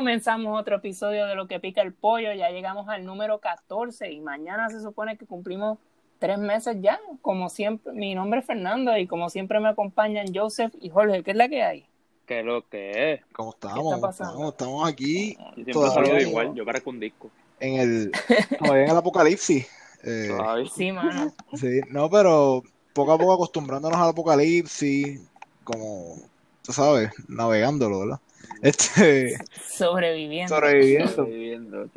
Comenzamos otro episodio de Lo que pica el pollo, ya llegamos al número 14 y mañana se supone que cumplimos tres meses ya, como siempre, mi nombre es Fernando y como siempre me acompañan Joseph y Jorge, ¿qué es la que hay? ¿Qué es lo que es? ¿Cómo estamos? está pasando? Estamos, estamos aquí Yo siempre Todavía igual, yo parezco un disco. en el, todavía en el apocalipsis. Eh. Sí, mano. sí, no, pero poco a poco acostumbrándonos al apocalipsis, como tú sabes, navegándolo, ¿verdad? Este, Sobreviviendo. sobreviviendo. Sobreviviendo.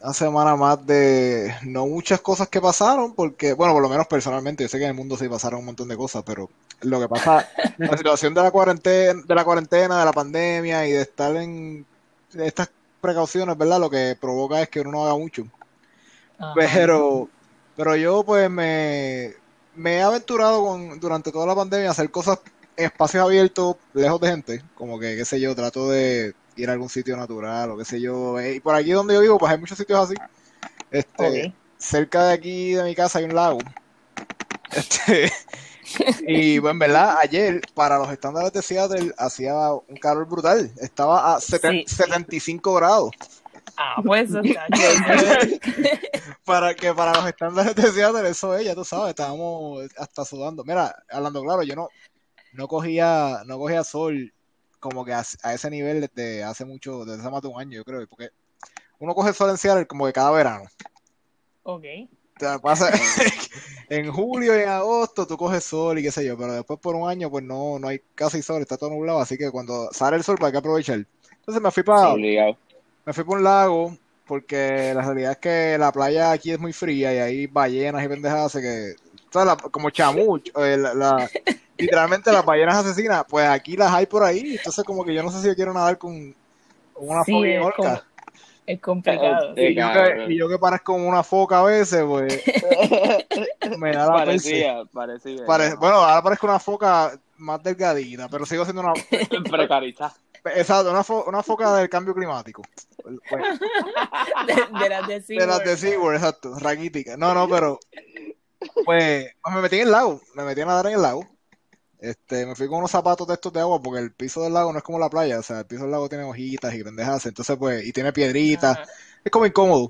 Una semana más de no muchas cosas que pasaron, porque, bueno, por lo menos personalmente, yo sé que en el mundo sí pasaron un montón de cosas, pero lo que pasa, la situación de la cuarentena, de la cuarentena, de la pandemia y de estar en estas precauciones, ¿verdad? Lo que provoca es que uno no haga mucho. Ajá. Pero, pero yo pues me, me he aventurado con, durante toda la pandemia a hacer cosas espacios abiertos, lejos de gente, como que, qué sé yo, trato de ir a algún sitio natural o qué sé yo. eh, Y por aquí donde yo vivo, pues hay muchos sitios así. Este, Ok. cerca de aquí de mi casa hay un lago. Este, y bueno, en verdad, ayer, para los estándares de Seattle, hacía un calor brutal. Estaba a Sí. 75 grados. Ah, pues eso está. Para que para los estándares de Seattle, eso es, ya tú sabes, estábamos hasta sudando. Mira, hablando claro, yo no, no cogía, no cogía sol como que a, a ese nivel desde hace mucho, desde hace más de un año, yo creo, porque uno coge sol en Seattle como que cada verano. Ok. O sea, pasa en julio y en agosto tú coges sol y qué sé yo, pero después por un año pues no, no hay casi sol, está todo nublado, así que cuando sale el sol pues hay que aprovechar. Entonces me fui para, me fui por un lago porque la realidad es que la playa aquí es muy fría y hay ballenas y pendejadas que, como chamuch, eh, la- la- literalmente las ballenas asesinas, pues aquí las hay por ahí, entonces como que yo no sé si yo quiero nadar con, con una Sí, foca y es complicado. Y yo, que, y yo que parezco como una foca a veces, pues me da la. Parecía, parecía. Pare- bueno, ahora parezco una foca más delgadita, pero sigo siendo una, Precarizada. exacto, una, fo- una foca del cambio climático. Pues, De, de las de De las de SeaWorld. SeaWorld, exacto, raquítica. No, no, pero pues, pues me metí en el lago, me metí a nadar en el lago. Este, me fui con unos zapatos de estos de agua porque el piso del lago no es como la playa, o sea, el piso del lago tiene hojitas y pendejas, entonces pues, y tiene piedritas, Ajá. es como incómodo.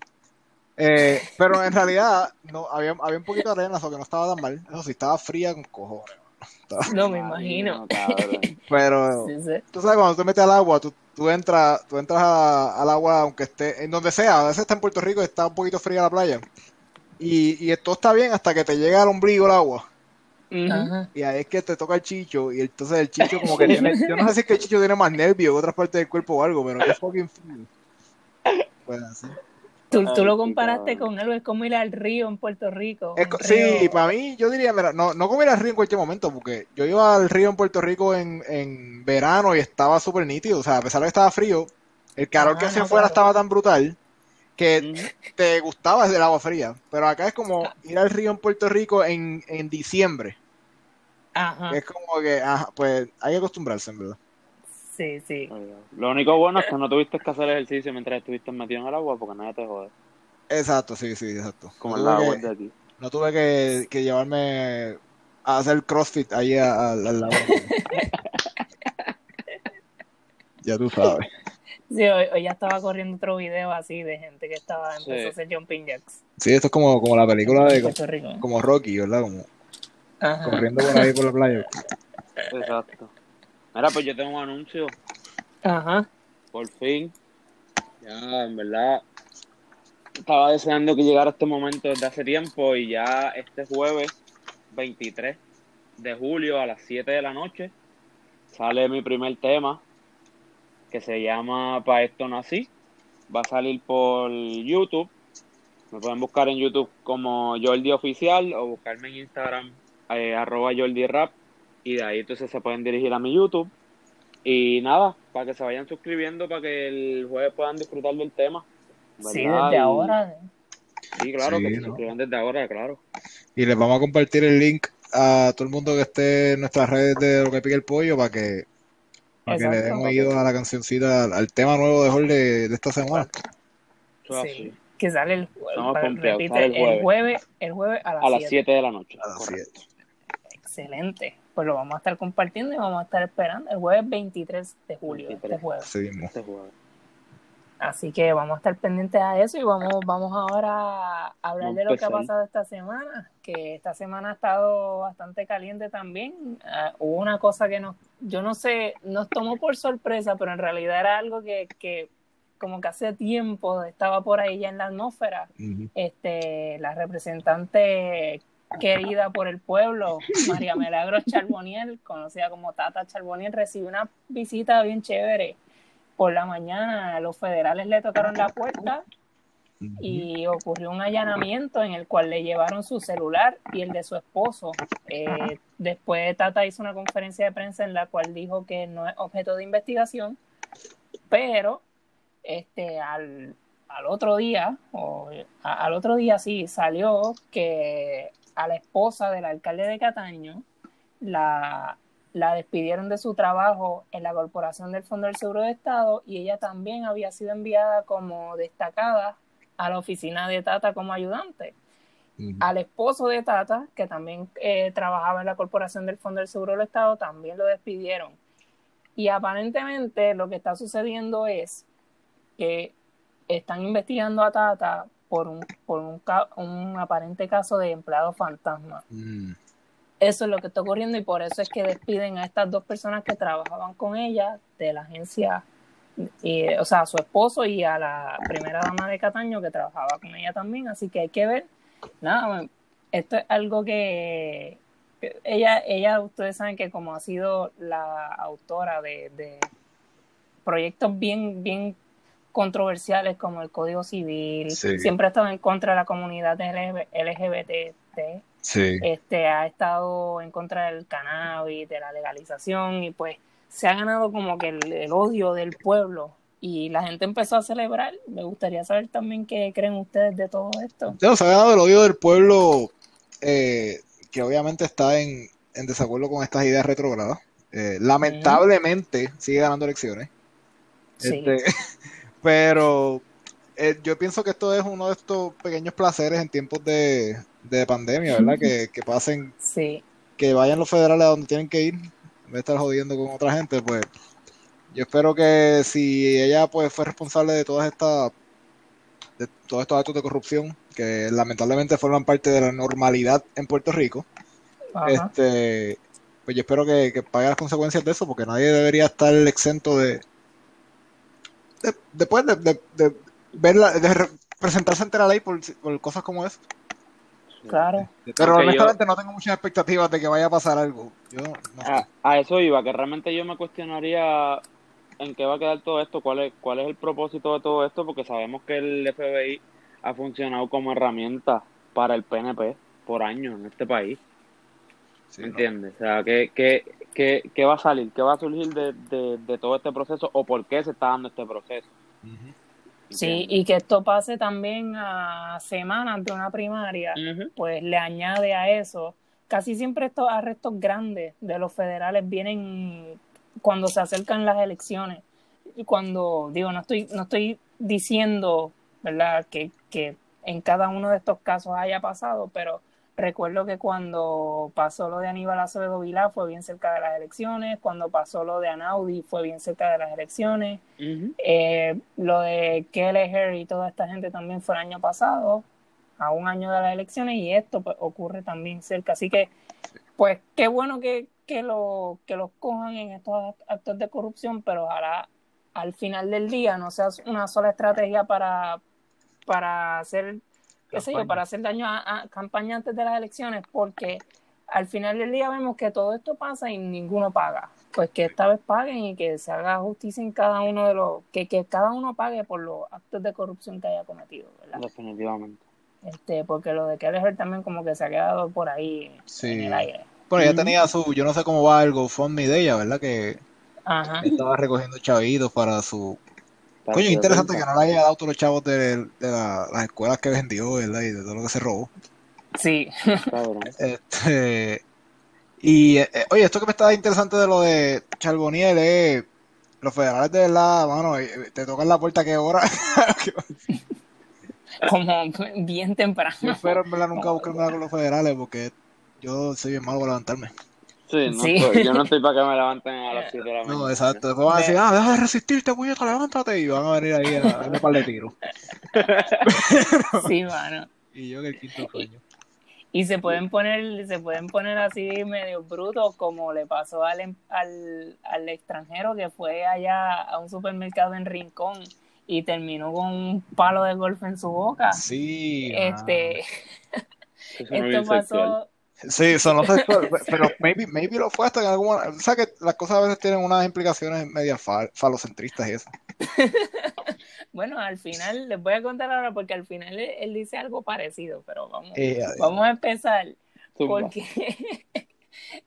Eh, pero en realidad no había, había un poquito de arena, eso que no estaba tan mal. Eso sí, estaba fría con cojones. Estaba- No me imagino. cabrón. Pero Sí, sí. tú sabes, cuando tú te metes al agua, tú, tú entras, tú entras a- al agua aunque esté en donde sea, a veces está en Puerto Rico y está un poquito fría la playa. Y, y todo está bien hasta que te llega al ombligo el agua. Y ahí es que te toca el chicho. Y entonces el chicho como que tiene, yo no sé si es que el chicho tiene más nervio que otras partes del cuerpo o algo, pero es fucking frío. Pues así. Tú, tú Ay, lo comparaste con algo, es como ir al río en Puerto Rico. Es río- sí, para mí, yo diría, mira, no, no como ir al río en cualquier momento, porque yo iba al río en Puerto Rico en, en verano y estaba súper nítido, o sea, a pesar de que estaba frío, el calor que Ah, hacía no, afuera claro. estaba tan brutal que te gustaba el agua fría, pero acá es como ir al río en Puerto Rico en, en diciembre, Ajá. que es como que, ajá, pues hay que acostumbrarse, en verdad. Sí, sí. Lo único bueno es que no tuviste que hacer ejercicio mientras estuviste metido en el agua porque nadie te jode. Exacto, sí, sí, exacto. Como No el agua de aquí. no tuve que, que llevarme a hacer CrossFit ahí al lago. Ya tú sabes. Sí, hoy, hoy ya estaba corriendo otro video así de gente que estaba Sí. empezó a hacer jumping jacks Sí, esto es como, como la película de Rico. como Rocky, ¿verdad? Como Ajá. corriendo por ahí por la playa. Exacto. Mira, pues yo tengo un anuncio. Ajá. Por fin. Ya, en verdad. Estaba deseando que llegara este momento desde hace tiempo y ya este jueves 23 de julio a las 7 de la noche sale mi primer tema que se llama Pa' esto nací. Va a salir por YouTube. Me pueden buscar en YouTube como Jordi Oficial o buscarme en Instagram eh, arroba Jordi Rap y de ahí entonces se pueden dirigir a mi YouTube. Y nada, para que se vayan suscribiendo para que el jueves puedan disfrutar del tema. Sí, desde Y- ahora. Sí, claro, Sí, que se ¿no? suscriban desde ahora, claro. Y les vamos a compartir el link a todo el mundo que esté en nuestras redes de lo que pique el pollo para que, para que le den oído a la cancioncita, al, al tema nuevo de Jorge de, de esta semana. Sí. Que sale el jueves. Para- repite, sale el el jueves. jueves. El jueves a las A las 7. 7 de la noche. A las correcto. siete. Excelente. Pues lo vamos a estar compartiendo y vamos a estar esperando el jueves 23 de julio. 23. Este jueves. Así mismo. Este jueves. Así que vamos a estar pendientes a eso y vamos, vamos ahora a hablar de lo que ha pasado esta semana, que esta semana ha estado bastante caliente también. Uh, hubo una cosa que nos, yo no sé, nos tomó por sorpresa, pero en realidad era algo que, que como que hace tiempo estaba por ahí ya en la atmósfera. Uh -huh. Este, la representante querida por el pueblo, María Milagros Charboniel, conocida como Tata Charboniel, recibió una visita bien chévere por la mañana los federales le tocaron la puerta y ocurrió un allanamiento en el cual le llevaron su celular y el de su esposo. Eh, después Tata hizo una conferencia de prensa en la cual dijo que no es objeto de investigación, pero este al, al otro día, o a, al otro día sí, salió que a la esposa del alcalde de Cataño la la despidieron de su trabajo en la Corporación del Fondo del Seguro de Estado y ella también había sido enviada como destacada a la oficina de Tata como ayudante. Uh -huh. Al esposo de Tata, que también eh, trabajaba en la Corporación del Fondo del Seguro del Estado, también lo despidieron. Y aparentemente lo que está sucediendo es que están investigando a Tata por un, por un, un aparente caso de empleado fantasma. Uh -huh eso es lo que está ocurriendo y por eso es que despiden a estas dos personas que trabajaban con ella de la agencia, y, o sea, a su esposo y a la primera dama de Cataño que trabajaba con ella también, así que hay que ver, nada, esto es algo que ella, ella ustedes saben que como ha sido la autora de, de proyectos bien, bien controversiales como el Código Civil, sí. siempre ha estado en contra de la comunidad LGBT, Sí. Este, ha estado en contra del cannabis, de la legalización y pues se ha ganado como que el, el, odio del pueblo y la gente empezó a celebrar. Me gustaría saber también qué creen ustedes de todo esto. Se ha ganado el odio del pueblo eh, que obviamente está en, en, desacuerdo con estas ideas retrógradas. Eh, lamentablemente sigue ganando elecciones. Sí. Este, pero eh, yo pienso que esto es uno de estos pequeños placeres en tiempos de, de pandemia, ¿verdad? Que, que, pasen, sí. que vayan los federales a donde tienen que ir, en vez de estar jodiendo con otra gente, pues yo espero que si ella pues fue responsable de todas estas, de todos estos actos de corrupción, que lamentablemente forman parte de la normalidad en Puerto Rico, Ajá. este pues yo espero que, que, pague las consecuencias de eso, porque nadie debería estar exento de, de después de, de, de verla, de presentarse ante la ley por, por cosas como eso. Claro. Pero honestamente yo, no tengo muchas expectativas de que vaya a pasar algo. Yo, no sé. a, a, eso iba, que realmente yo me cuestionaría en qué va a quedar todo esto, cuál es, cuál es el propósito de todo esto, porque sabemos que el FBI ha funcionado como herramienta para el PNP por años en este país. Sí, ¿Me entiendes? No. O sea, ¿qué, qué, qué, ¿qué, va a salir? ¿Qué va a surgir de, de, de, todo este proceso o por qué se está dando este proceso? Uh -huh. Sí, y que esto pase también a semanas de una primaria, uh -huh. pues le añade a eso. Casi siempre estos arrestos grandes de los federales vienen cuando se acercan las elecciones. Y cuando, digo, no estoy, no estoy diciendo, ¿verdad?, que, que en cada uno de estos casos haya pasado, pero recuerdo que cuando pasó lo de Aníbal Acevedo Vilá fue bien cerca de las elecciones, cuando pasó lo de Anaudi fue bien cerca de las elecciones, uh -huh. eh, lo de Kelleher y toda esta gente también fue el año pasado, a un año de las elecciones, y esto pues, ocurre también cerca. Así que, pues qué bueno que, que, lo, que los cojan en estos actos de corrupción, pero ojalá al final del día no sea una sola estrategia para, para hacer qué sé yo, para hacer daño a, a campaña antes de las elecciones, porque al final del día vemos que todo esto pasa y ninguno paga. Pues que esta vez paguen y que se haga justicia en cada uno de los, que, que cada uno pague por los actos de corrupción que haya cometido, ¿verdad? Definitivamente. Este, porque lo de Kelleher también como que se ha quedado por ahí sí. en el aire. Bueno, ella tenía su, yo no sé cómo va el GoFundMe de ella, ¿verdad? Que Ajá. estaba recogiendo chavitos para su Coño, interesante que no le haya dado todos los chavos de, de la, las escuelas que vendió, ¿verdad? Y de todo lo que se robó. Sí. este, y, eh, oye, esto que me estaba interesante de lo de Charboniel es, los federales de verdad, mano, eh, te tocan la puerta que hora. Como bien temprano. Yo espero en verdad nunca buscarme con los federales porque yo soy bien malo para levantarme. Sí, no Sí. estoy- yo no estoy para que me levanten a las 7 de la mañana. No, exacto. Después van a decir, ah, deja de resistirte, puñeta, levántate. Y van a venir ahí a darle par de tiros. Sí, mano. Y yo que el quinto sueño. Y se pueden poner, se pueden poner así medio brutos, como le pasó al, em- al, al extranjero que fue allá a un supermercado en Rincón y terminó con un palo de golf en su boca. Sí. Este, esto sexual. Sí, eso no sexual, pero maybe, maybe lo fue hasta en algún O sea que las cosas a veces tienen unas implicaciones media fal- falocentristas y eso. bueno, al final, les voy a contar ahora porque al final él, él dice algo parecido, pero vamos, Eh, vamos a empezar. Porque,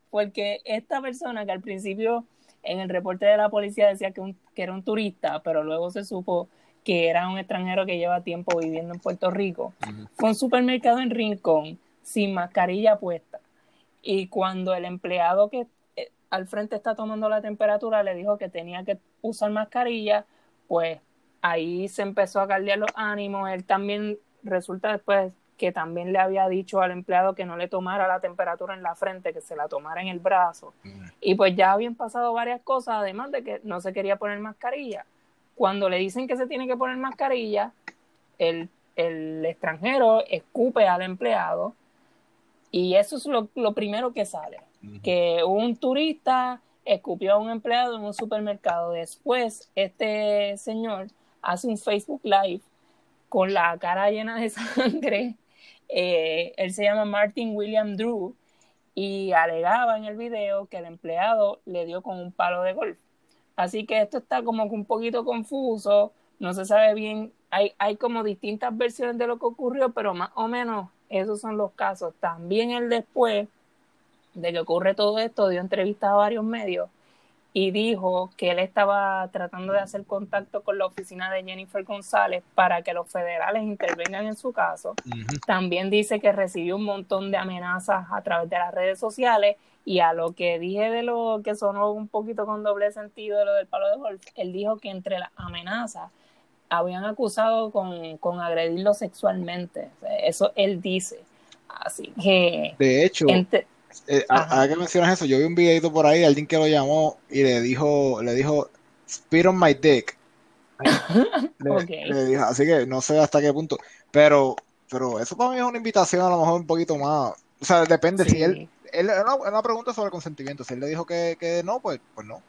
porque esta persona que al principio en el reporte de la policía decía que, un- que era un turista, pero luego se supo que era un extranjero que lleva tiempo viviendo en Puerto Rico, fue a un supermercado en Rincón sin mascarilla puesta. Y cuando el empleado que eh, al frente está tomando la temperatura le dijo que tenía que usar mascarilla, pues ahí se empezó a caldear los ánimos. Él también resulta después que también le había dicho al empleado que no le tomara la temperatura en la frente, que se la tomara en el brazo. Ujú. Y pues ya habían pasado varias cosas, además de que no se quería poner mascarilla. Cuando le dicen que se tiene que poner mascarilla, el, el extranjero escupe al empleado y eso es lo, lo primero que sale, que un turista escupió a un empleado en un supermercado. Después, este señor hace un Facebook Live con la cara llena de sangre. Eh, él se llama Martin William Drew y alegaba en el video que el empleado le dio con un palo de golf. Así que esto está como que un poquito confuso, no se sabe bien, hay, hay como distintas versiones de lo que ocurrió, pero más o menos esos son los casos. También él después de que ocurre todo esto dio entrevistas a varios medios y dijo que él estaba tratando de hacer contacto con la oficina de Jennifer González para que los federales intervengan en su caso. También dice que recibió un montón de amenazas a través de las redes sociales y a lo que dije de lo que sonó un poquito con doble sentido de lo del palo de golf, él dijo que entre las amenazas habían acusado con, con agredirlo sexualmente. O sea, Eso él dice. Así que... De hecho, eh, ahora que mencionas eso, yo vi un videito por ahí, alguien que lo llamó y le dijo, le dijo, spit on my dick. Le, dijo, así que no sé hasta qué punto, pero, pero eso para mí es una invitación a lo mejor un poquito más, o sea, depende si él, él era una, una pregunta sobre consentimiento, si él le dijo que, que no, pues, pues no.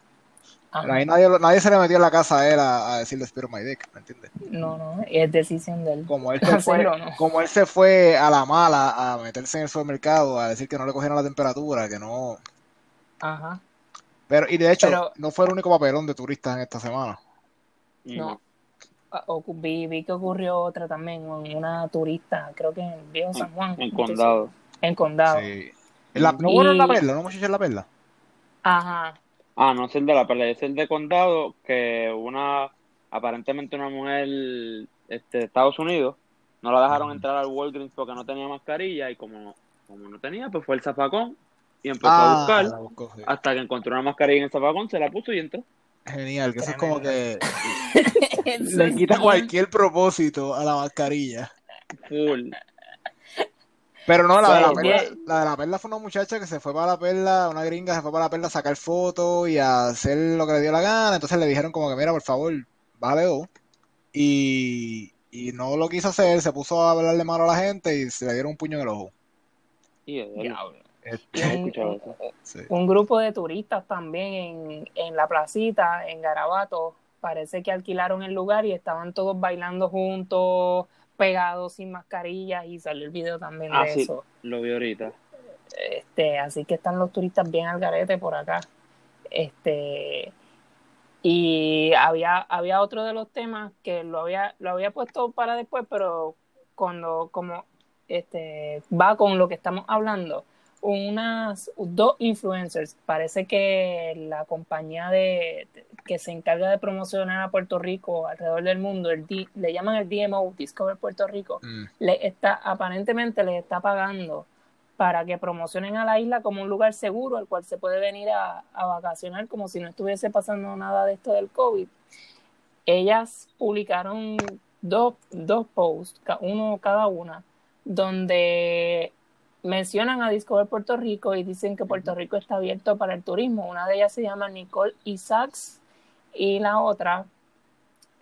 Ajá. Ahí nadie, nadie se le metió en la casa a él a, a decirle spit on my dick, ¿me entiendes? No, no, es decisión de él. Como él se fue, como él se fue a la mala a meterse en el supermercado, a decir que no le cogieron la temperatura, que no, Ajá. Pero, y de hecho, Pero- no fue el único papelón de turistas en esta semana. No. Ah, Vi, vi que ocurrió otra también, una turista, creo que en Viejo San Juan. En condado. En condado. Sí. La- no fueron en la perla, no muchachos en la perla. Ajá. Ah, no es el de la pelea, es el de condado que una, aparentemente una mujer este, de Estados Unidos, no la dejaron entrar al Walgreens porque no tenía mascarilla y como, como no tenía, pues fue el zafacón y empezó a buscar Ah, sí. hasta que encontró una mascarilla en el zafacón, se la puso y entró. Genial, que eso es como que le quita cualquier propósito a la mascarilla. Full. Pero no, la de la perla, bien. la de la perla fue una muchacha que se fue para la perla, una gringa se fue para la perla a sacar fotos y a hacer lo que le dio la gana. Entonces le dijeron como que, mira, por favor, bájale dos. Y, y no lo quiso hacer, se puso a hablarle mal a la gente y se le dieron un puño en el ojo. Y. Este, un, eso. sí. un grupo de turistas también en, en la placita, en Garabato, parece que alquilaron el lugar y estaban todos bailando juntos, pegados sin mascarillas y salió el video también de Ah, sí, eso. lo vi ahorita. Este, así que están los turistas bien al garete por acá. Este, y había, había otro de los temas que lo había, lo había puesto para después, pero cuando como este va con lo que estamos hablando, unas dos influencers, parece que la compañía de que se encarga de promocionar a Puerto Rico alrededor del mundo, el D- le llaman el DMO, Discover Puerto Rico, Mm. le está, aparentemente les está pagando para que promocionen a la isla como un lugar seguro al cual se puede venir a, a vacacionar como si no estuviese pasando nada de esto del COVID. Ellas publicaron dos, dos posts, uno cada una, donde mencionan a Discover Puerto Rico y dicen que Puerto Rico está abierto para el turismo. Una de ellas se llama Nicole Isaacs y la otra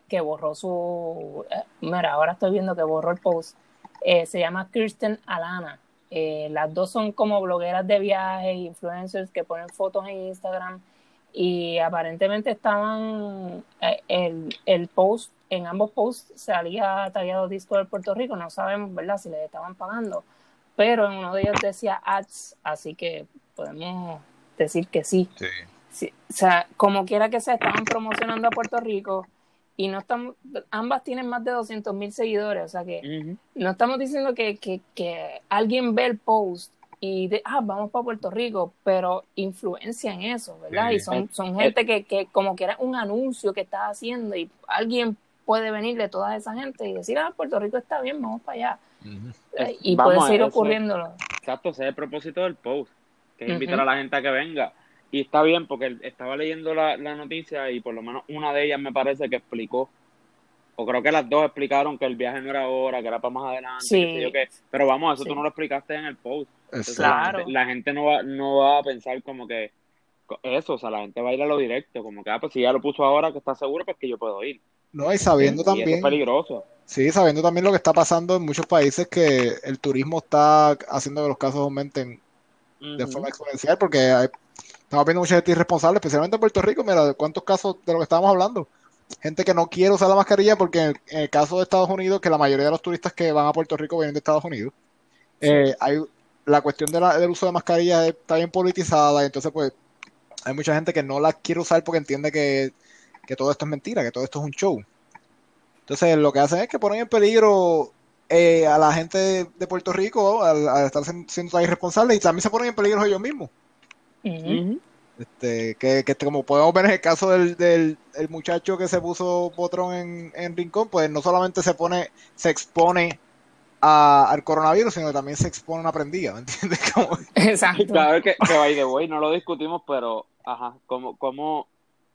que borró su... eh, mira, ahora estoy viendo que borró el post. eh, se llama Kirsten Alana. Eh, las dos son como blogueras de viajes, influencers que ponen fotos en Instagram y aparentemente estaban el, el post en ambos posts salía tallado Discover Puerto Rico no sabemos verdad si les estaban pagando pero en uno de ellos decía ads así que podemos decir que sí, Sí. Sí, o sea como quiera que sea estaban promocionando a Puerto Rico y no estamos ambas tienen más de 200 mil seguidores o sea que no estamos diciendo que, que, que alguien ve el post y de, ah, vamos para Puerto Rico, pero influencia en eso, ¿verdad? Sí. Y son, son gente que, que como que era un anuncio que estás haciendo y alguien puede venir de toda esa gente y decir, ah, Puerto Rico está bien, vamos para allá. Eh, Y Vamos puede seguir ocurriéndolo. Exacto, ese es el propósito del post, que es invitar a la gente a que venga. Y está bien, porque estaba leyendo la, la noticia y por lo menos una de ellas me parece que explicó, o creo que las dos explicaron que el viaje no era ahora, que era para más adelante, Sí. yo qué. Pero vamos, eso Sí. tú no lo explicaste en el post. Entonces, Exacto. la, Claro. gente, la gente no va, no va a pensar como que eso, o sea, la gente va a ir a lo directo, como que, ah, pues si ya lo puso ahora que está seguro, pues que yo puedo ir. No, y sabiendo Y eso es también, peligroso. Sí, sabiendo también lo que está pasando en muchos países que el turismo está haciendo que los casos aumenten de forma exponencial, porque hay- estamos viendo mucha gente irresponsable, especialmente en Puerto Rico. Mira, ¿cuántos casos de lo que estábamos hablando? Gente que no quiere usar la mascarilla porque en el, en el caso de Estados Unidos, que la mayoría de los turistas que van a Puerto Rico vienen de Estados Unidos, eh, hay la cuestión de la- del uso de mascarillas está bien politizada y entonces pues hay mucha gente que no la quiere usar porque entiende que, que todo esto es mentira, que todo esto es un show. Entonces lo que hacen es que ponen en peligro eh, a la gente de, de Puerto Rico al, al estar siendo tan irresponsables y también se ponen en peligro ellos mismos. Este, que, que como podemos ver en el caso del, del el muchacho que se puso potrón en, en Rincón, pues no solamente se pone, se expone a- al coronavirus, sino que también se expone a una prendida, ¿me entiendes? Como- Exacto. Claro que, que by the way, no lo discutimos, pero, ajá, ¿cómo, cómo,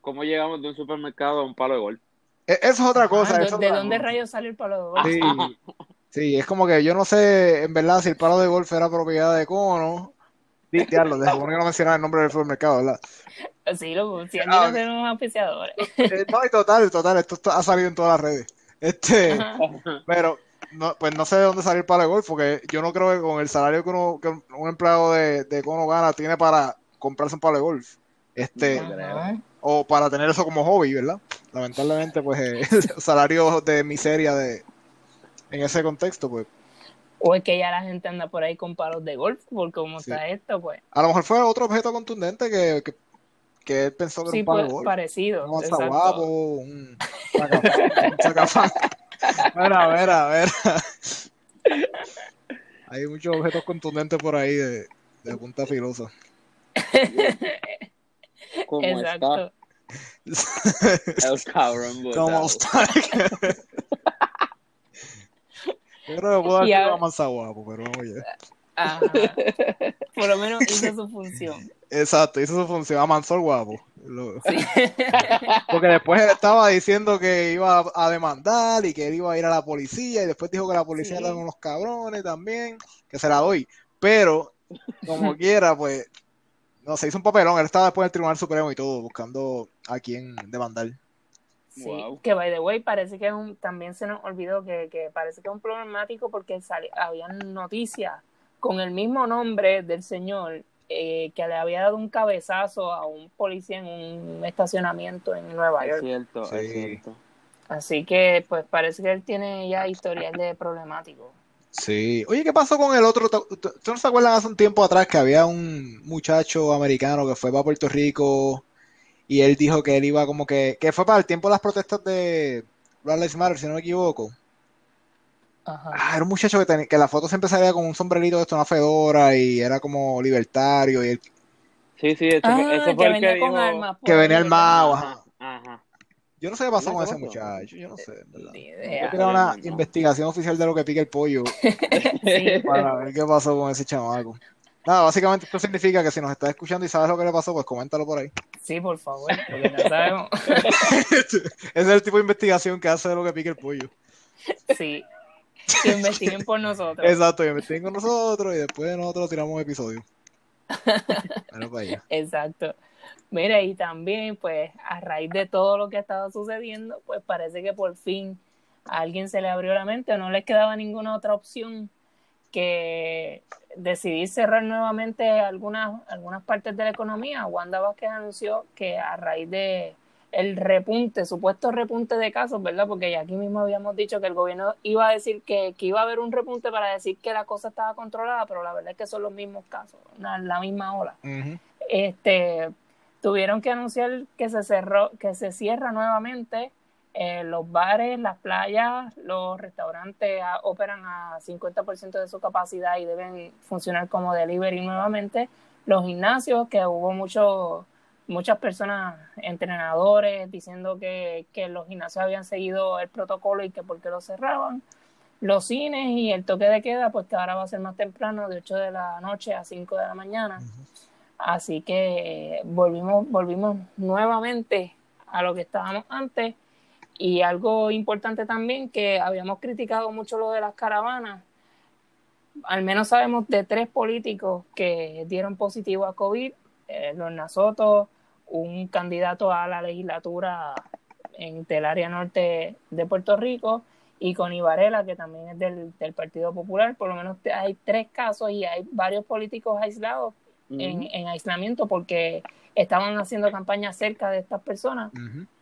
cómo llegamos de un supermercado a un palo de golf? E- Eso es otra cosa. Ajá, eso ¿De, dónde cosa. rayos sale el palo de golf? Sí, sí, es como que yo no sé, en verdad, si el palo de golf era propiedad de Cono. Sí, diablo, de supone que no mencionaba el nombre del supermercado, ¿verdad? Sí, lo, si aquí Ah, no tenemos auspiciadores. Eh, no, y total, total, esto ha salido en todas las redes. Este, Ajá. pero no, pues no sé de dónde salió el palo de golf, porque yo no creo que con el salario que, uno- que un empleado de, de Cono gana tiene para comprarse un palo de golf. Este, Ajá. O para tener eso como hobby, ¿verdad? Lamentablemente, pues eh, salarios de miseria de en ese contexto, pues O es que ya la gente anda por ahí con palos de golf, porque como Sí. está esto, pues a lo mejor fue otro objeto contundente que, que, que él pensó que era sí, un palo de pues golf. parecido. Un guapo, un sacafán. Mira, mira, mira. Hay muchos objetos contundentes por ahí de, de punta filosa. ¿Cómo Exacto. está el cabrón ¿Cómo botado? está? Yo creo que puedo dar Y que a- mansa guapo, pero oye. Ajá. Por lo menos hizo su función. Exacto, hizo su función. Amansó el guapo. Lo- Sí. Porque después él estaba diciendo que iba a, a demandar y que él iba a ir a la policía y después dijo que la policía Sí. eran unos cabrones también, que se la doy. Pero, como quiera, pues, no, se hizo un papelón. Él estaba después del Tribunal Supremo y todo, buscando a quién demandar. Sí, Wow. que by the way parece que es un, también se nos olvidó que, que parece que es un problemático porque sali- habían noticias con el mismo nombre del señor eh, que le había dado un cabezazo a un policía en un estacionamiento en Nueva Es York. cierto, Sí. es cierto. Así que pues parece que él tiene ya historial de problemático. Sí. Oye, ¿qué pasó con el otro? ¿Tú no se acuerdan hace un tiempo atrás que había un muchacho americano que fue para Puerto Rico y él dijo que él iba como que, que fue para el tiempo de las protestas de Black Lives Matter, si no me equivoco. Ajá. Ah, era un muchacho que, tenía, que la foto siempre salía con un sombrerito de esto, una fedora y era como libertario y él Sí, sí, ese, Ah, ese fue que el venía que con dijo... armas. que venía ahí, armado. Ajá. Yo no sé qué pasó ¿Verdad con ese muchacho, yo no sé, verdad. Ni Yo idea. quería una No. investigación oficial de lo que pica el pollo Sí. para ver qué pasó con ese chamaco. Nada, básicamente esto significa que si nos estás escuchando y sabes lo que le pasó, pues coméntalo por ahí. Sí, por favor, porque no sabemos. Ese es el tipo de investigación que hace de lo que pica el pollo. Sí. que investiguen por nosotros. Exacto, que investiguen con nosotros y después nosotros tiramos un episodio. Bueno, para allá. Exacto. Mira, y también, pues, a raíz de todo lo que ha estado sucediendo, pues parece que por fin a alguien se le abrió la mente o no les quedaba ninguna otra opción que decidir cerrar nuevamente algunas, algunas partes de la economía. Wanda Vázquez anunció que a raíz de el repunte, supuesto repunte de casos, ¿verdad? Porque ya aquí mismo habíamos dicho que el gobierno iba a decir que, que iba a haber un repunte para decir que la cosa estaba controlada, pero la verdad es que son los mismos casos, la, la misma ola. Este, tuvieron que anunciar que se cerró, que se cierra nuevamente eh, los bares, las playas, los restaurantes ah, operan a 50% de su capacidad y deben funcionar como delivery nuevamente. Los gimnasios, que hubo mucho, muchas personas, entrenadores, diciendo que, que los gimnasios habían seguido el protocolo y que por qué lo cerraban. Los cines y el toque de queda, pues que ahora va a ser más temprano, de 8 de la noche a 5 de la mañana. Así que eh, volvimos, volvimos nuevamente a lo que estábamos antes. Y algo importante también, que habíamos criticado mucho lo de las caravanas. Al menos sabemos de tres políticos que dieron positivo a COVID. Eh, Lorna Soto, un candidato a la legislatura en del área norte de Puerto Rico, y Connie Varela, que también es del, Partido Popular. Por lo menos hay tres casos y hay varios políticos aislados en, en aislamiento porque estaban haciendo campaña cerca de estas personas.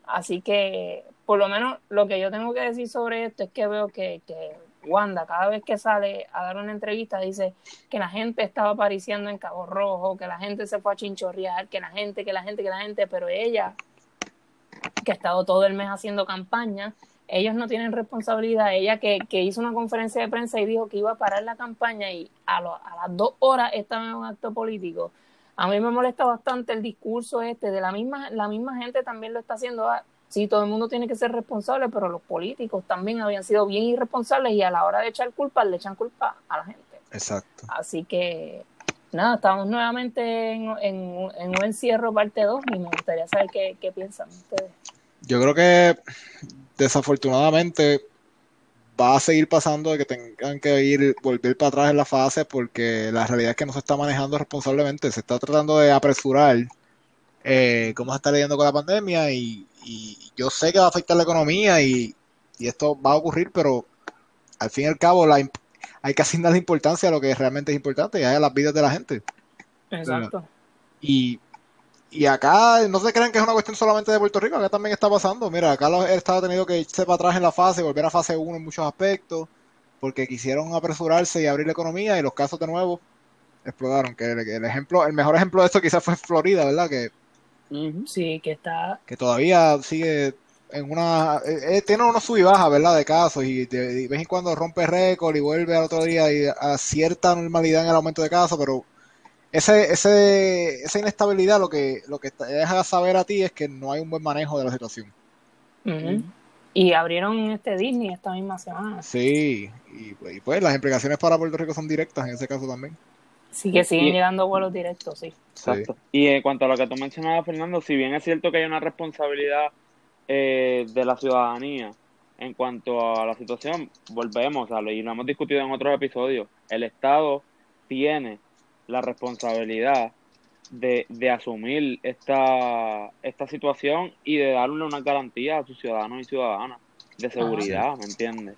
Así que, por lo menos, lo que yo tengo que decir sobre esto es que veo que, que Wanda, cada vez que sale a dar una entrevista, dice que la gente estaba apareciendo en Cabo Rojo, que la gente se fue a chinchorrear, que la gente, que la gente, que la gente, pero ella, que ha estado todo el mes haciendo campaña, ellos no tienen responsabilidad. Ella que, que hizo una conferencia de prensa y dijo que iba a parar la campaña y a, lo- a las dos horas estaba en un acto político. A mí me molesta bastante el discurso este, de la misma, la misma gente también lo está haciendo. Ah, Sí, todo el mundo tiene que ser responsable, pero los políticos también habían sido bien irresponsables y a la hora de echar culpa le echan culpa a la gente. Exacto. Así que, nada, estamos nuevamente en, en- en un encierro parte 2 y me gustaría saber qué, qué piensan ustedes. Yo creo que desafortunadamente va a seguir pasando de que tengan que ir, volver para atrás en la fase porque la realidad es que no se está manejando responsablemente, se está tratando de apresurar eh, cómo se está lidiando con la pandemia y, y yo sé que va a afectar la economía y, y esto va a ocurrir, pero al fin y al cabo la, hay que asignar importancia a lo que realmente es importante y es a las vidas de la gente. Exacto. Y, y acá no se crean que es una cuestión solamente de Puerto Rico, acá también está pasando. Mira, acá el Estado ha tenido que irse para atrás en la fase, volver a fase 1 en muchos aspectos, porque quisieron apresurarse y abrir la economía y los casos de nuevo explotaron. Que el, el ejemplo, el mejor ejemplo de esto quizás fue Florida, ¿verdad? Que. Sí, que está, que todavía sigue en una... eh, eh, tiene unos sub y baja, ¿verdad? De casos y de, de vez en cuando rompe récord y vuelve al otro día y a cierta normalidad en el aumento de casos, pero ese, ese, esa inestabilidad lo que, lo que te deja saber a ti es que no hay un buen manejo de la situación. Y abrieron este Disney esta misma semana. Sí, y, y pues las implicaciones para Puerto Rico son directas en ese caso también. Sí que siguen Y- llegando vuelos directos, sí. Exacto. Y en cuanto a lo que tú mencionabas, Fernando, si bien es cierto que hay una responsabilidad eh, de la ciudadanía en cuanto a la situación, volvemos a lo, y lo hemos discutido en otros episodios, el Estado tiene la responsabilidad de, de asumir esta, esta situación y de darle una garantía a sus ciudadanos y ciudadanas de seguridad, ¿me entiendes?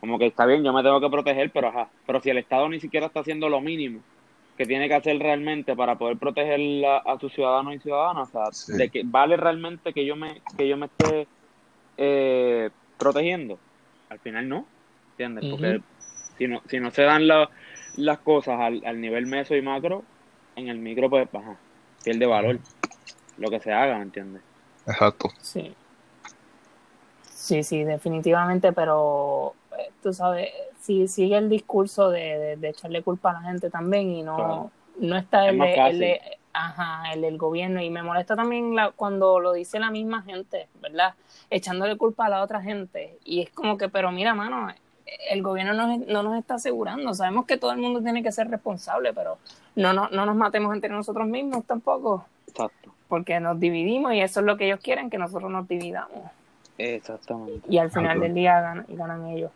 Como que está bien, yo me tengo que proteger, pero ajá, pero si el Estado ni siquiera está haciendo lo mínimo que tiene que hacer realmente para poder proteger la- a sus ciudadanos y ciudadanas, o sea, Sí. de que vale realmente que yo me que yo me esté eh, protegiendo, al final no, ¿entiendes? Porque si no si no se dan la- las cosas al, al nivel meso y macro, en el micro pues ajá, pierde valor lo que se haga, ¿me entiendes? Exacto. Sí. Sí, sí, definitivamente, pero eh, tú sabes, si sigue el discurso de, de- de echarle culpa a la gente también y no, Claro. no está Es el, el de- ajá, el del gobierno y me molesta también la, cuando lo dice la misma gente, ¿verdad? Echándole culpa a la otra gente y es como que, pero mira, mano, el gobierno no, no nos está asegurando, sabemos que todo el mundo tiene que ser responsable, pero no, no, no nos matemos entre nosotros mismos tampoco, Exacto. porque nos dividimos y eso es lo que ellos quieren, que nosotros nos dividamos Exactamente. y al final del día ganan, ganan ellos.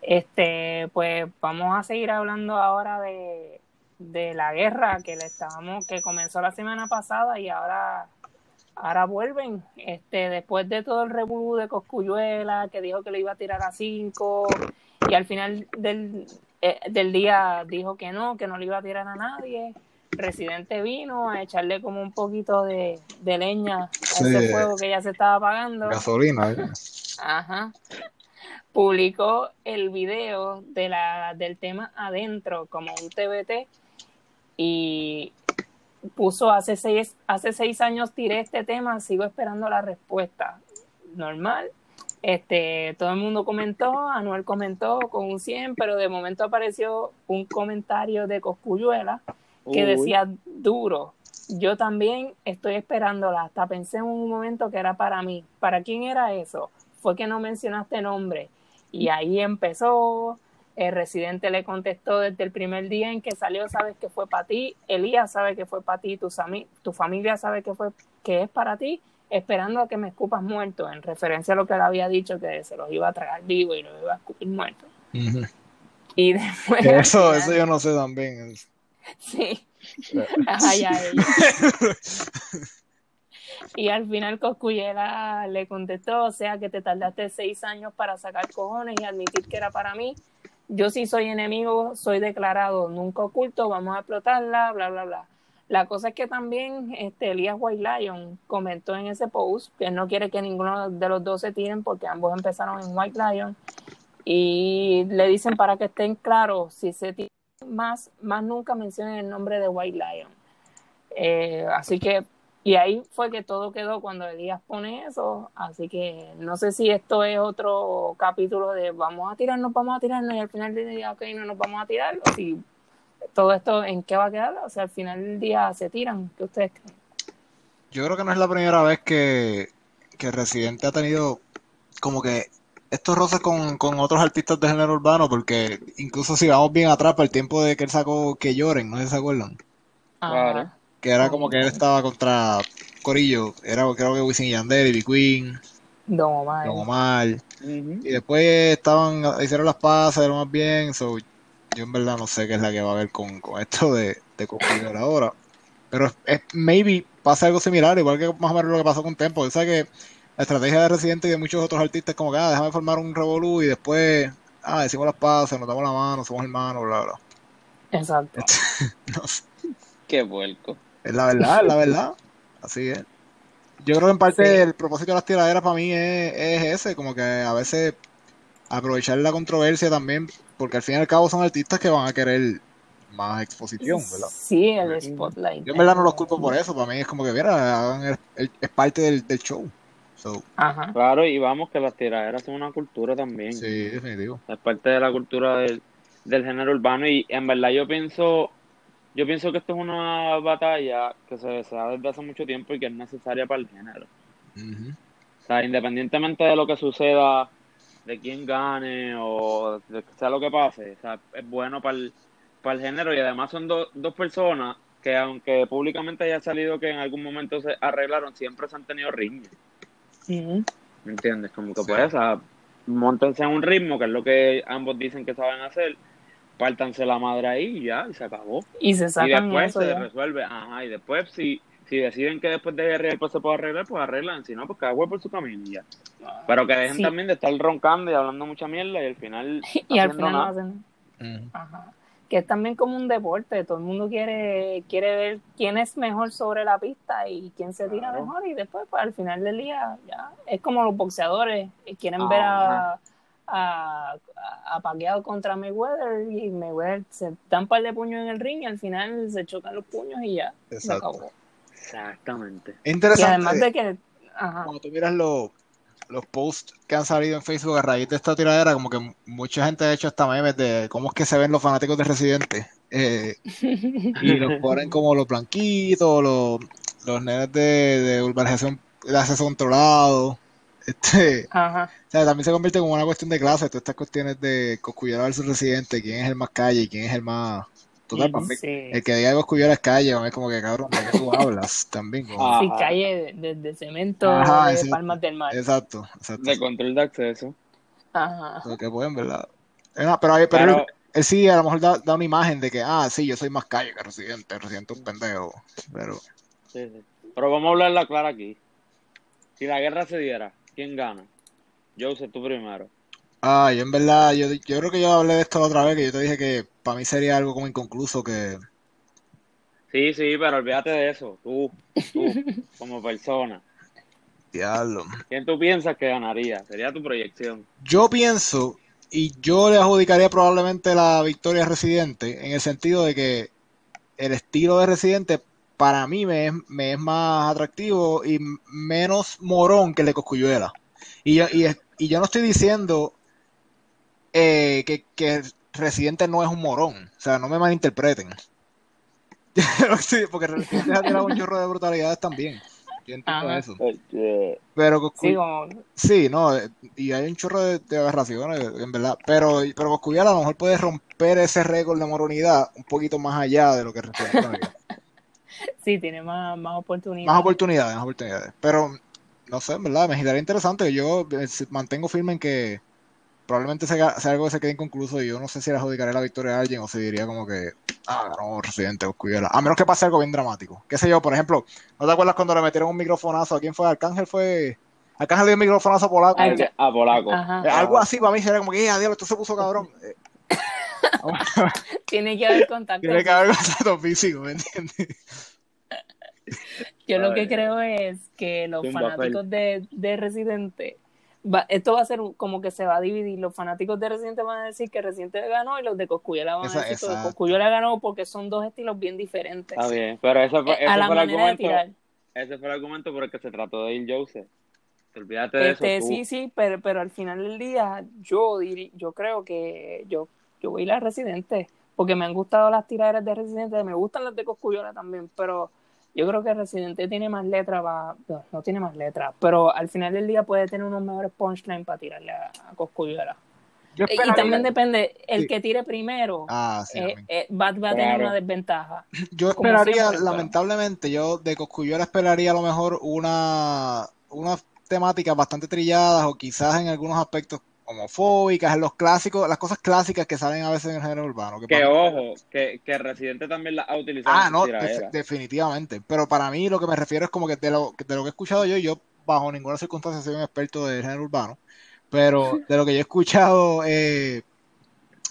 Este, pues vamos a seguir hablando ahora de, de la guerra que le estábamos, que comenzó la semana pasada y ahora, ahora vuelven. Este, después de todo el revolú de Coscuyuela, que dijo que le iba a tirar a cinco, y al final del, eh, del día dijo que no, que no le iba a tirar a nadie. Residente vino a echarle como un poquito de, de leña a ese fuego que ya se estaba apagando. Gasolina, ¿eh? Ajá. Publicó el video de la, del tema adentro como un TBT y puso hace seis, hace seis años tiré este tema, sigo esperando la respuesta. Normal. Este, todo el mundo comentó, Anuel comentó con un 100, pero de momento apareció un comentario de Coscuyuela que Uy. decía duro. Yo también estoy esperándola. Hasta pensé en un momento que era para mí. ¿Para quién era eso? Fue que no mencionaste nombre. Y ahí empezó. El residente le contestó desde el primer día en que salió, sabes que fue para ti. Elías sabe que fue para ti. Tu, tu familia sabe que fue que es para ti. Esperando a que me escupas muerto, en referencia a lo que él había dicho, que se los iba a tragar vivo y los iba a escupir muerto. Ujú. Y después. Que al Eso, final- eso yo no sé también. Sí. Ajá, ya ella. Y al final Coscuyela le contestó, o sea que te tardaste seis años para sacar cojones y admitir que era para mí. Yo sí soy enemigo, soy declarado, nunca oculto, vamos a explotarla, bla, bla, bla. La cosa es que también este, Elías White Lion comentó en ese post que él no quiere que ninguno de los dos se tiren porque ambos empezaron en White Lion y le dicen para que estén claros, si se tiran más, más nunca mencionen el nombre de White Lion. Eh, así que, y ahí fue que todo quedó cuando Elías pone eso. Así que no sé si esto es otro capítulo de vamos a tirarnos, vamos a tirarnos, y al final del día, ok, no nos vamos a tirar. O si todo esto, ¿en qué va a quedar? O sea, al final del día se tiran. ¿Qué ustedes creen? Yo creo que no es la primera vez que, que Residente ha tenido como que estos roces con, con otros artistas de género urbano, porque incluso si vamos bien atrás, para el tiempo de que él sacó Que Lloren, no sé si se acuerdan, Claro. Que era como que él estaba contra Corillo, era creo que Wisin y Yandel, Ivy Queen, Don Omar. Don Omar, y después estaban, hicieron las pasas, lo más bien, so, yo en verdad no sé qué es la que va a haber con, con esto de, de Cosculluela ahora. Pero es, es- maybe pasa algo similar, igual que más o menos lo que pasó con Tempo. Yo sé que la estrategia de Residente y de muchos otros artistas es como que, ah, déjame formar un revolú y después, ah, decimos las pasas, nos damos la mano, somos hermanos, bla, bla. Exacto. No sé. Qué puerco. Es la verdad, es la verdad. Así es. Yo creo que en parte Sí. el propósito de las tiraderas para mí es, es ese, como que a veces aprovechar la controversia también, porque al fin y al cabo son artistas que van a querer más exposición, ¿verdad? Sí, el spotlight. Yo en verdad no los culpo por eso, para mí es como que, mira, hagan el- el- es parte del, del show. So, Ajá. Claro, y vamos que las tiraderas son una cultura también. sí, definitivo. Es parte de la cultura del, del género urbano y en verdad yo pienso, yo pienso que esto es una batalla que se desea desde hace mucho tiempo y que es necesaria para el género. O sea, independientemente de lo que suceda, de quién gane o de que sea lo que pase, o sea, es bueno para el, para el género y además son do- dos personas que aunque públicamente haya salido que en algún momento se arreglaron, siempre se han tenido riñas. ¿Me entiendes? Como que Sí. pues, o sea, montense en un ritmo, que es lo que ambos dicen que saben hacer, pártanse la madre ahí y ya, y se acabó. Y se Y sacan después eso se ya. resuelve, ajá, y después si, si deciden que después de arreglar pues se puede arreglar, pues arreglan, si no, pues cada cual por su camino y ya. Pero que dejen Sí. también de estar roncando y hablando mucha mierda y al final Y al final no hacen. Ajá. Que es también como un deporte, todo el mundo quiere, quiere ver quién es mejor sobre la pista y quién se tira Claro. mejor y después pues, al final del día ya es como los boxeadores y quieren Ajá. ver a, a, a Pacquiao contra Mayweather y Mayweather se dan un par de puños en el ring y al final se chocan los puños y ya se acabó. Exactamente. Es Y interesante. además de que ajá, cuando tú miras los, los posts que han salido en Facebook a raíz de esta tiradera, como que mucha gente ha hecho hasta memes de cómo es que se ven los fanáticos de Residente. eh, y los ponen como los blanquitos, los, los nenes de, de urbanización de acceso controlado. Este, ajá, o sea, también se convierte como una cuestión de clase, todas estas cuestiones de Coscullera versus Residente, quién es el más calle y quién es el más... Total, para mí, sí. el que diga que Coscullera es calle, es como que cabrón, ¿de qué tú hablas? También, como-. Sí, calle de, de cemento Ajá, de exacto. Palmas del Mar. Exacto, exacto. De control de acceso. Ajá. Lo que pueden, ¿verdad? pero, pero, él, él, sí a lo mejor da, da, una imagen de que, ah, sí, yo soy más calle que residente, residente es un pendejo. Pero... Sí, sí. pero vamos a hablarla clara aquí. Si la guerra se diera, ¿quién gana? Joseph, tú primero. Ah, yo en verdad, yo, yo creo que yo hablé de esto la otra vez, que yo te dije que para mí sería algo como inconcluso que... Sí, sí, pero olvídate de eso, tú, tú, como persona. Diablo. ¿Quién tú piensas que ganaría? Sería tu proyección. Yo pienso, y yo le adjudicaría probablemente la victoria a Residente, en el sentido de que el estilo de Residente para mí me es, me es más atractivo y menos morón que el de Coscuyuela. Y yo, y, y yo no estoy diciendo eh, que, que, Residente no es un morón. O sea, no me malinterpreten. sí, porque Residente ha tirado un chorro de brutalidades también. Yo entiendo eso. Pero sí, sí, no, y hay un chorro de, de, aberraciones, en verdad. Pero, pero Coscuyala a lo mejor puede romper ese récord de moronidad un poquito más allá de lo que Residente Sí, tiene más, más oportunidades. Más oportunidades, más oportunidades. Pero, no sé, en verdad, me quedaría interesante. Yo eh, mantengo firme en que probablemente sea, sea, algo que se quede inconcluso y yo no sé si le adjudicaré la victoria a alguien o se diría como que, ah, ganó Residente Coscuyuela. A menos que pase algo bien dramático. Qué sé yo, por ejemplo, ¿no te acuerdas cuando le metieron un microfonazo? ¿A quién fue? Arcángel fue... Arcángel dio un microfonazo a Polaco. a Polaco. Eh, algo así para mí sería como que, ah, diablo, esto se puso cabrón. Eh, Tiene que haber contacto. Tiene que haber contacto físico, ¿me entiendes? Yo lo que creo es que los fanáticos de, de Residente Va, esto va a ser como que se va a dividir. Los fanáticos de Residente van a decir que Residente ganó y los de Coscuyuela van a decir que Coscuyuela ganó porque son dos estilos bien diferentes. Está bien, pero ese fue, ese fue el argumento. Ese fue el argumento por el que se trató de ir Joseph. Olvídate de este, eso. Sí, sí, pero, pero al final del día yo yo creo que yo, yo voy a ir a Residente porque me han gustado las tiraderas de Residente, me gustan las de Coscuyuela también, pero yo creo que Residente tiene más letras, no, tiene más letras, pero al final del día puede tener unos mejores punchlines para tirarle a, a Coscuyuela. y también depende, el que tire primero ah, eh, eh, va, a tener una desventaja. Yo esperaría, lamentablemente, yo de Coscuyuela esperaría a lo mejor una, unas temáticas bastante trilladas o quizás en algunos aspectos homofóbicas, los clásicos, las cosas clásicas que salen a veces en el género urbano. Que, ojo, que, que Residente también la ha utilizado. Ah, no, definitivamente. Pero para mí lo que me refiero es como que de lo, de lo que he escuchado yo, yo bajo ninguna circunstancia soy un experto del género urbano, pero de lo que yo he escuchado, eh,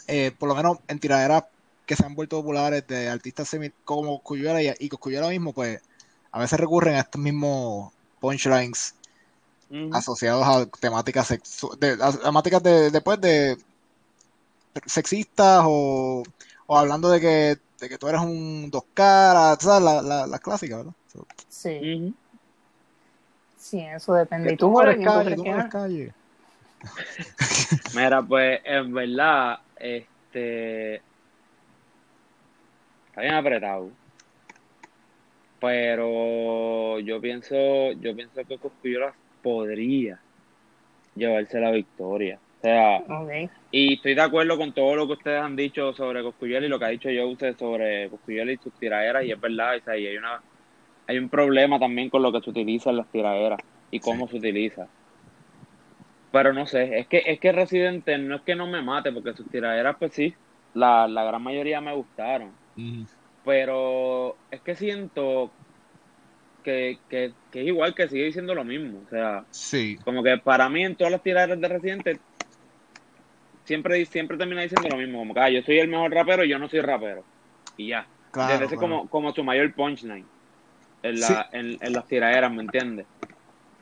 eh, por lo menos en tiraderas que se han vuelto populares de artistas como Cuyuela y, y mismo, pues a veces recurren a estos mismos punchlines asociados a temáticas de, temáticas de, después de sexistas o, o, hablando de que, de que tú eres un dos caras, ¿sabes? La, la, las clásicas, ¿verdad? sí. Sí, eso depende. ¿Y tú, tú eres calle, tú eres calle. Mira, pues en verdad, este está bien apretado. Pero yo pienso, yo pienso que Cosquillo podría llevarse la victoria. O sea, y estoy de acuerdo con todo lo que ustedes han dicho sobre Coscuyel y lo que ha dicho yo usted sobre Coscuyel y sus tiraderas, y es verdad, o sea, y hay una hay un problema también con lo que se utiliza en las tiraderas y cómo se utiliza. Pero no sé, es que es que Residente no es que no me mate, porque sus tiraderas, pues sí, la, la gran mayoría me gustaron. Pero es que siento que, que, que, es igual, que sigue diciendo lo mismo. O sea, sí. como que para mí en todas las tiradas de Residente siempre, siempre termina diciendo lo mismo. Como que ah, yo soy el mejor rapero y yo no soy rapero. Y ya. Claro, Desde como, como su mayor punchline en, la, en, en, las tiraderas, ¿me entiendes?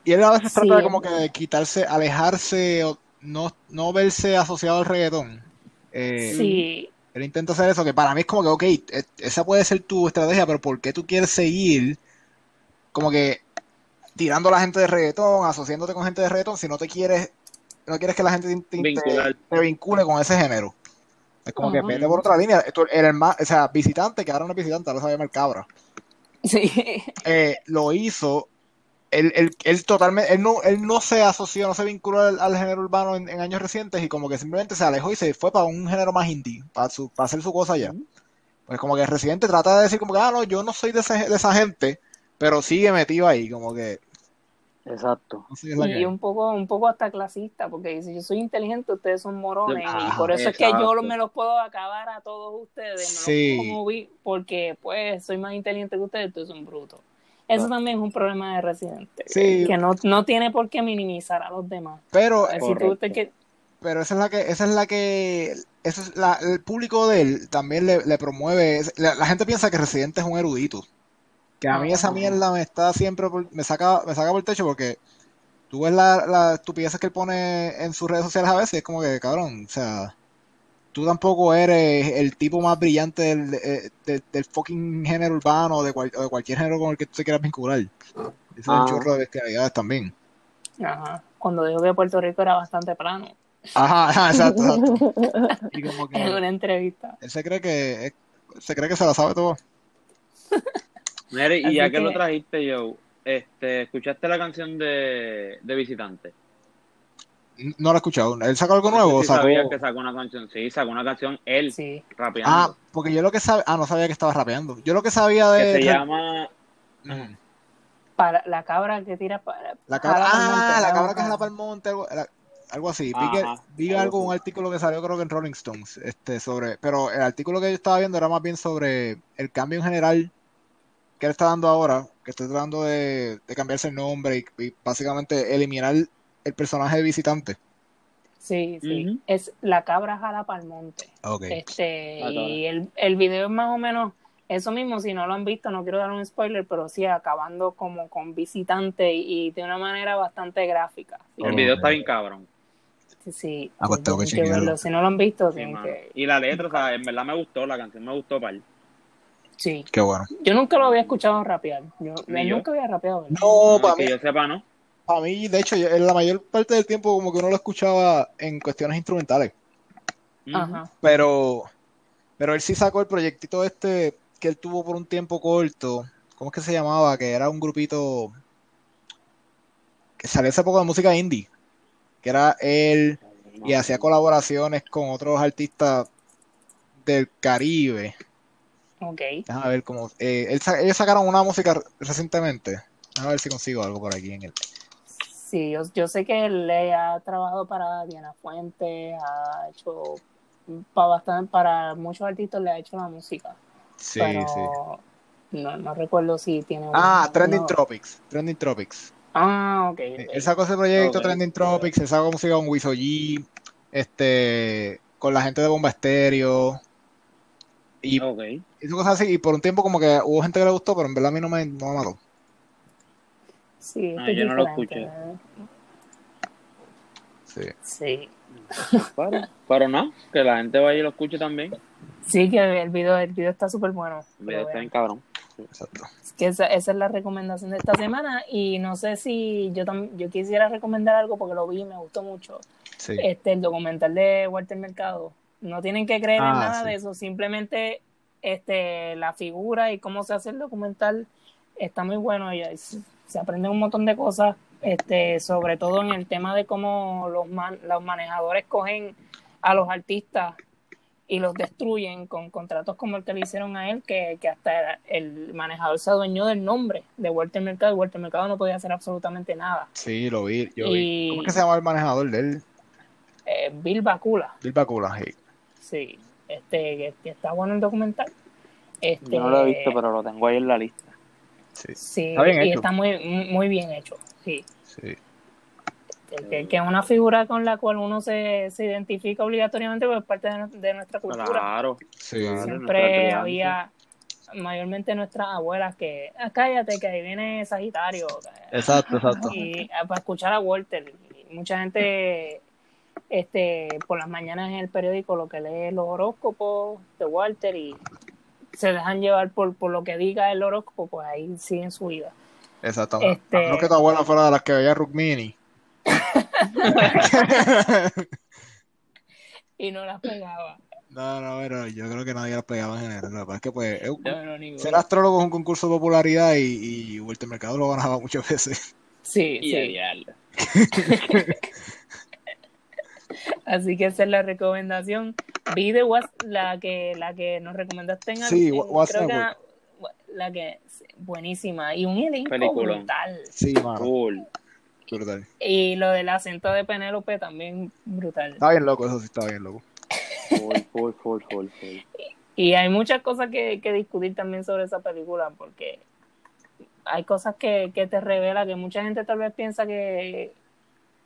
Y él a veces trata de como que de quitarse, alejarse, o no, no verse asociado al reggaetón. Eh, sí. Él intenta hacer eso, que para mí es como que, ok, e, esa puede ser tu estrategia, pero ¿por qué tú quieres seguir como que tirando a la gente de reggaetón, asociándote con gente de reggaetón, si no te quieres, no quieres que la gente te, te, vincule con ese género. Es como que vete por otra línea. Esto, el más, o sea, visitante, que ahora no es visitante, ahora se llama el cabra. Sí. Eh, lo hizo. Él, él, él, totalmente, él no, él no se asoció, no se vinculó al, género urbano en, años recientes y como que simplemente se alejó y se fue para un género más indie, para, su, para hacer su cosa allá. Pues como que el residente trata de decir como que, ah, no, yo no soy de, ese, de esa gente, pero sigue metido ahí, como que. Exacto. Y un poco, un poco hasta clasista, porque dice, yo soy inteligente, ustedes son morones, y Ajá, por eso es que yo me los puedo acabar a todos ustedes, me Sí. los como vi, porque pues soy más inteligente que ustedes, ustedes son brutos. Eso Claro. también es un problema de Residente, Sí. que no, no tiene por qué minimizar a los demás. Pero, Si tú te que- pero esa es la que, esa es la que, eso es la, el público de él también le, le promueve, la, la gente piensa que Residente es un erudito. Que a mí esa mierda me está siempre, por- me saca, me saca por el techo porque tú ves la, la estupideces que él pone en sus redes sociales a veces, es como que, cabrón, o sea, tú tampoco eres el tipo más brillante del, eh, de- del fucking género urbano o de, cual- o de cualquier género con el que tú te quieras vincular. Eso es un Ah. chorro de bestialidades también. Ajá. Cuando dijo que Puerto Rico era bastante plano, Ajá, ajá, exacto, exacto. Y como que en una entrevista. él se cree que se cree que se la sabe todo. Mire, y ya que, que- lo trajiste, Joe, este, ¿escuchaste la canción de, de Visitante? No lo he escuchado. ¿Él sacó algo nuevo? o Sí sacó... sabías que sacó una canción, sí, sacó una canción él, Sí. rapeando, Ah, porque yo lo que sabía... Ah, no sabía que estaba rapeando. Yo lo que sabía de... que se llama... Para la cabra que tira para La cabra... jala Ah, monte, la jala cabra que pa'l- es la para el monte, algo, la- algo así. Vi, que- Ajá, vi algo algo, un artículo que salió creo que en Rolling Stones, este, sobre... Pero el artículo que yo estaba viendo era más bien sobre el cambio en general que él está dando ahora, que está tratando de, de cambiarse el nombre y, y básicamente eliminar el personaje de visitante. Sí, sí. Es la cabra jala para el monte. Ok. Este, y el, el video es más o menos eso mismo, si no lo han visto, no quiero dar un spoiler, pero sí, acabando como con visitante y, y de una manera bastante gráfica. Sí, El video está bien cabrón. sí, sí. Ah, pues tengo que verlo. Si no lo han visto, Sí, que... Y la letra, o sea, en verdad me gustó, la canción me gustó, par. Sí. Qué bueno. Yo nunca lo había escuchado rapear. Yo, él yo. nunca había rapeado, ¿verdad? No, para que mí, yo sepa, ¿no? para mí, de hecho, yo- en la mayor parte del tiempo como que uno lo escuchaba en cuestiones instrumentales. Ajá. Pero, pero él sí sacó el proyectito este que él tuvo por un tiempo corto. ¿Cómo es que se llamaba? Que era un grupito que salió hace poco de música indie. Que era él y hacía colaboraciones con otros artistas del Caribe. Ok. Déjame ver cómo. eh, él ellos sacaron una música re- recientemente. Déjame ver si consigo algo por aquí en el. Sí, yo, yo sé que él le ha trabajado para Diana Fuentes, ha hecho para bastante, para muchos artistas le ha hecho la música. Sí, pero sí. No, no recuerdo si tiene un- Ah, Trending uno- Tropics. Trending Tropics. Ah, ok. Eh, ok. Él sacó ese proyecto, Ok. Trending Tropics, él sacó música con Wiso G, este, con la gente de Bomba Estéreo, y Ok. hizo cosas así, y por un tiempo como que hubo gente que le gustó, pero en verdad a mí no me, no me mató. Sí, Ah, yo no lo escuché. ¿no? Sí. Sí. Pero, pero no, que la gente vaya y lo escuche también. Sí, que el video, el video está súper bueno. El video está bien cabrón. Exacto. Es que esa, esa es la recomendación de esta semana y no sé si yo tam- yo quisiera recomendar algo porque lo vi y me gustó mucho. Sí. Este, el documental de Walter Mercado. No tienen que creer en Ah, nada sí. de eso, simplemente este, la figura y cómo se hace el documental está muy bueno y se aprenden un montón de cosas, este, sobre todo en el tema de cómo los, man- los manejadores cogen a los artistas y los destruyen con contratos como el que le hicieron a él, que, que hasta el manejador se adueñó del nombre de Walter Mercado y Walter Mercado no podía hacer absolutamente nada. Sí, lo vi, yo Y- vi. ¿Cómo es que se llama el manejador de él? Eh, Bill Bakula, Bill Bakula, sí. Sí, este, que, que está bueno el documental. Este, Yo no lo he visto, pero lo tengo ahí en la lista. Sí, Sí, Está bien y hecho. está muy, muy bien hecho, sí. sí. Que, que- es una figura con la cual uno se, se identifica obligatoriamente porque es parte de, de nuestra cultura. Claro. Sí. Siempre había, mayormente nuestras abuelas, que "Ah, cállate, que ahí viene Sagitario. Exacto, exacto. Y ah, para escuchar a Walter. Y mucha gente, este, por las mañanas en el periódico, lo que lee los horóscopos de Walter y se dejan llevar por, por lo que diga el horóscopo, pues ahí siguen su vida. Exacto. Este- A menos que tu abuela fuera de las que veía Rukmini. Y no las pegaba. No, no, pero yo creo que nadie las pegaba en general. Lo que pasa es que pues, No, no, ser astrólogo es un concurso de popularidad y, y Walter Mercado lo ganaba muchas veces. Sí, Y sí. Así que esa es la recomendación. Vi de What's- la que la que nos recomendaste en Sí, en- What's creo que la que buenísima y un elenco Peliculón. brutal. Sí, mano. Cool. brutal. Y lo del acento de Penélope también brutal. Está bien loco, eso sí está bien loco. Full, full, full. Y hay muchas cosas que, que discutir también sobre esa película, porque hay cosas que, que te revela que mucha gente tal vez piensa que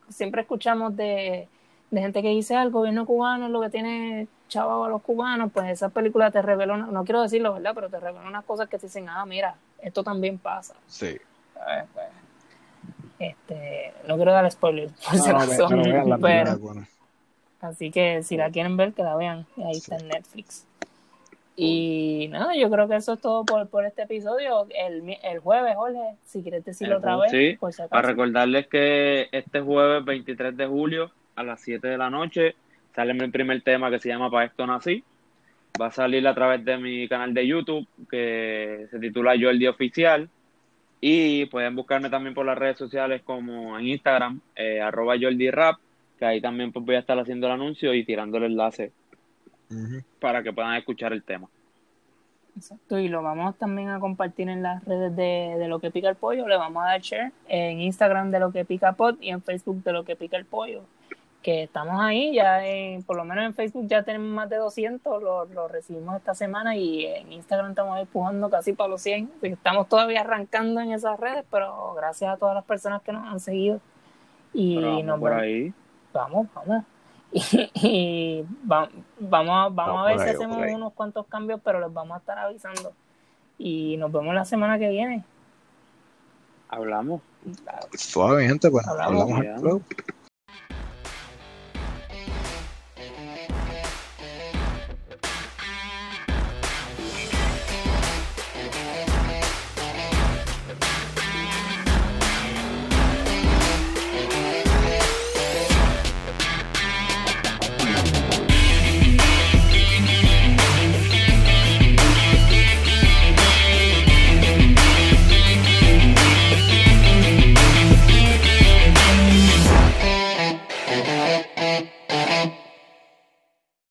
siempre escuchamos de, de gente que dice ah, el gobierno cubano es lo que tiene chavo a los cubanos, pues esa película te revela, una- no quiero decirlo, ¿verdad? Pero te revela unas cosas que te dicen, ah, mira, esto también pasa. Sí. ¿sabes? Pues, este, no quiero dar spoilers, por si No, pero pero- buena. Así que si la quieren ver, que la vean. Ahí está en Netflix. Y nada, yo creo que eso es todo por, por este episodio. El, el jueves, Jorge, si quieres decirlo El otra vez, sí. por si acaso. Para recordarles que este jueves 23 de julio a las 7 de la noche sale mi primer tema que se llama Pa' esto nací. Va a salir a través de mi canal de YouTube que se titula Yo el Día Oficial. Y pueden buscarme también por las redes sociales como en Instagram, eh, arroba Jordi Rap, que ahí también pues, voy a estar haciendo el anuncio y tirando el enlace para que puedan escuchar el tema. Exacto, y lo vamos también a compartir en las redes de, de Lo que pica el pollo. Le vamos a dar share en Instagram de Lo que pica pod y en Facebook de Lo que pica el pollo. Que estamos ahí, ya en- por lo menos en Facebook ya tenemos más de 200, lo, lo recibimos esta semana y en Instagram estamos empujando casi para los 100. Así que Estamos todavía arrancando en esas redes, pero gracias a todas las personas que nos han seguido. Y vamos nos por ahí. Vamos, vamos. Y, y va- vamos, a- vamos Vamos a ver si ahí, hacemos unos cuantos cambios, pero les vamos a estar avisando. Y nos vemos la semana que viene. Hablamos. Suave, mi gente, pues Hablamos.